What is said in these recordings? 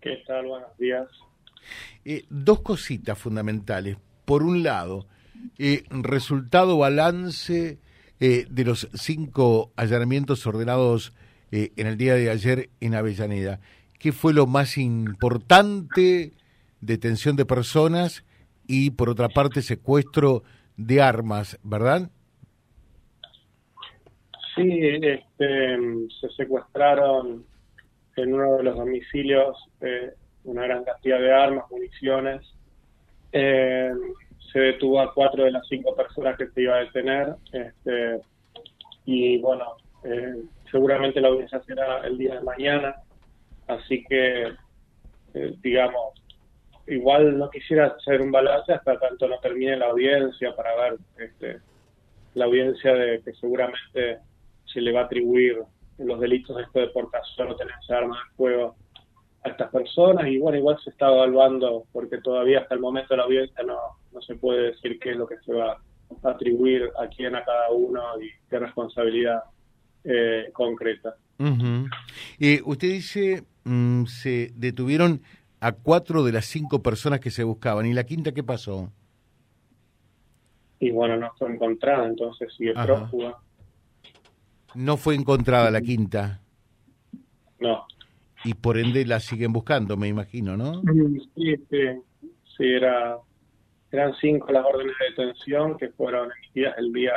¿Qué tal? Buenos días. Eh, dos cositas fundamentales. Por un lado, eh, resultado balance eh, de los cinco allanamientos ordenados en el día de ayer en Avellaneda. ¿Qué fue lo más importante? Detención de personas y, por otra parte, secuestro de armas, ¿verdad? Sí, este, se secuestraron en uno de los domicilios eh, una gran cantidad de armas, municiones. Eh, se detuvo a cuatro de las cinco personas que se iba a detener. Este, y bueno, eh, seguramente la audiencia será el día de mañana. Así que, digamos, igual no quisiera hacer un balance hasta tanto no termine la audiencia para ver este, la audiencia de que seguramente se le va a atribuir los delitos de esto de portación o tenerse armas de fuego a estas personas y bueno, igual se está evaluando porque todavía hasta el momento de la audiencia no, no se puede decir qué es lo que se va a atribuir a quién a cada uno y qué responsabilidad eh, concreta. Eh, usted dice, mm, se detuvieron a cuatro de las cinco personas que se buscaban. ¿Y la quinta qué pasó? Y bueno, no fue encontrada, entonces sigue prófuga. No fue encontrada la quinta. No. Y por ende la siguen buscando, me imagino, ¿no? Sí, sí, sí era, eran cinco las órdenes de detención que fueron emitidas el día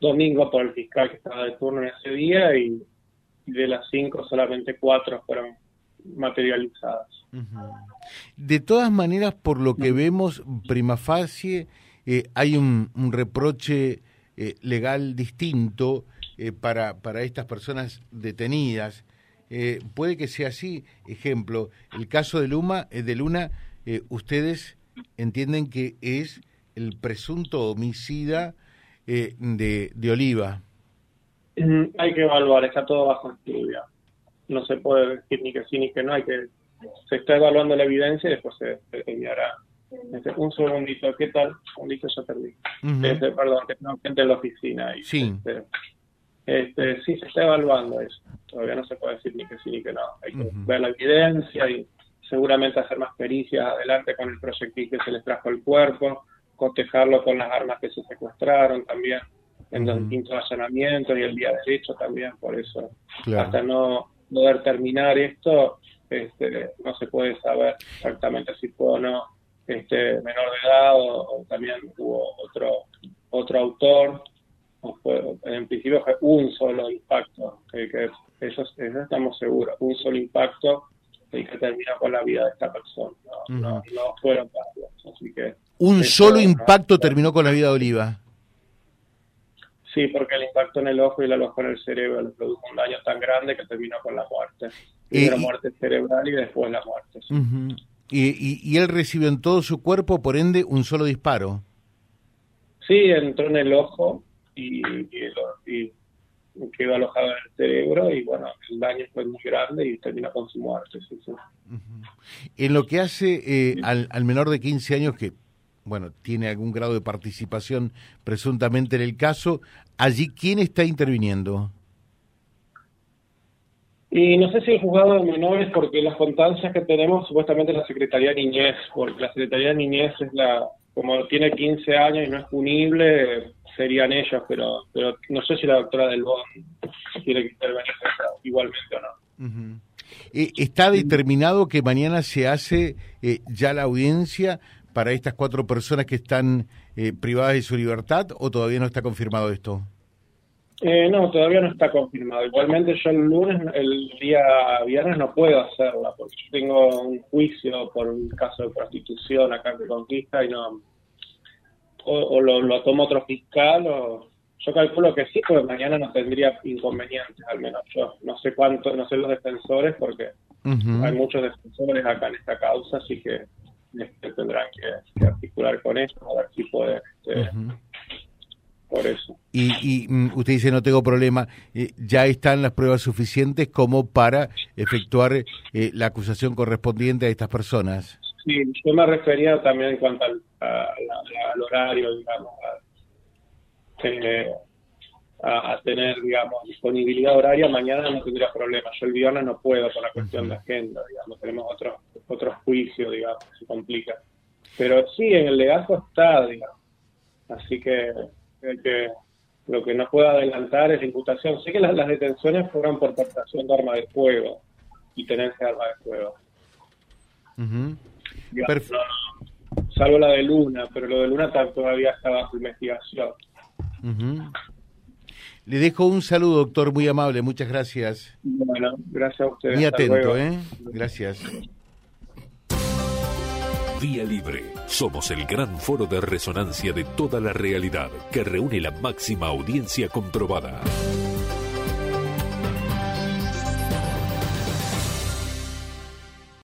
domingo por el fiscal que estaba de turno en ese día y, de las cinco solamente cuatro fueron materializadas. De todas maneras, por lo que vemos, prima facie, eh, hay un, reproche eh, legal distinto eh, para, para estas personas detenidas. Eh, puede que sea así. Ejemplo, el caso de, Luma, eh, de Luna, ustedes entienden que es el presunto homicida de, de Oliva. Mm, hay que evaluar, está todo bajo estudio. No se puede decir ni que sí ni que no, hay que se está evaluando la evidencia y después se determinará. Este, un segundito, ¿qué tal? Un segundito, ya perdí. Este, perdón, que tengo gente en la oficina. Y, sí. Este, este, sí, se está evaluando eso. Todavía no se puede decir ni que sí ni que no. Hay que ver la evidencia y seguramente hacer más pericias adelante con el proyectil que se les trajo el cuerpo, cotejarlo con las armas que se secuestraron también en los distintos allanamientos y el día derecho también. Por eso, hasta no poder terminar esto, este, no se puede saber exactamente si fue o no este, menor de edad o también hubo otro otro autor en principio fue un solo impacto, que, eso, estamos seguros, un solo impacto que terminó con la vida de esta persona, no, fueron varios, así que... Un solo impacto terminó con la vida de Oliva. Sí, porque el impacto en el ojo y el ojo en el cerebro le produjo un daño tan grande que terminó con la muerte. Primero muerte cerebral y después la muerte. y, y él recibió en todo su cuerpo, por ende, un solo disparo. Sí, entró en el ojo y, y, quedó alojado en el cerebro y bueno, el daño fue muy grande y terminó con su muerte. En lo que hace eh, al, al menor de 15 años que bueno, tiene algún grado de participación presuntamente en el caso, allí quién está interviniendo? Y no sé si el juzgado de menores, porque las constancias que tenemos supuestamente la Secretaría de Niñez, porque la Secretaría de Niñez es la, como tiene 15 años y no es punible, serían ellos, pero pero no sé si la doctora del BON quiere que intervenga igualmente o no. Eh, ¿Está determinado que mañana se hace eh, ya la audiencia para estas cuatro personas que están eh, privadas de su libertad o todavía no está confirmado esto? no, todavía no está confirmado. Igualmente yo el lunes, el día viernes no puedo hacerla porque yo tengo un juicio por un caso de prostitución acá en Conquista y no, o, lo, toma otro fiscal o yo calculo que sí, porque mañana no tendría inconvenientes, al menos yo. No sé cuánto, no sé los defensores, porque hay muchos defensores acá en esta causa, así que este, tendrán que, articular con eso, a ver si pueden. Este, por eso. Y, y mm, usted dice, no tengo problema, eh, ya están las pruebas suficientes como para efectuar eh, la acusación correspondiente a estas personas. Sí, yo me refería también en cuanto al, al horario, digamos, a, tener, digamos, disponibilidad horaria, mañana no tendría problema. Yo el viernes no puedo por la cuestión de agenda, digamos, tenemos otros otros juicios, digamos, se complica. Pero sí, en el legajo está, digamos. Así que, que lo que no puedo adelantar es la imputación. Sé que las, detenciones fueron por portación de arma de fuego y tenencia de arma de fuego. Salvo la de Luna, pero lo de Luna todavía está bajo investigación. Le dejo un saludo, doctor, muy amable, muchas gracias. Bueno, gracias a ustedes. Muy atento, ¿eh? Gracias. Vía Libre. Somos el gran foro de resonancia de toda la realidad que reúne la máxima audiencia comprobada.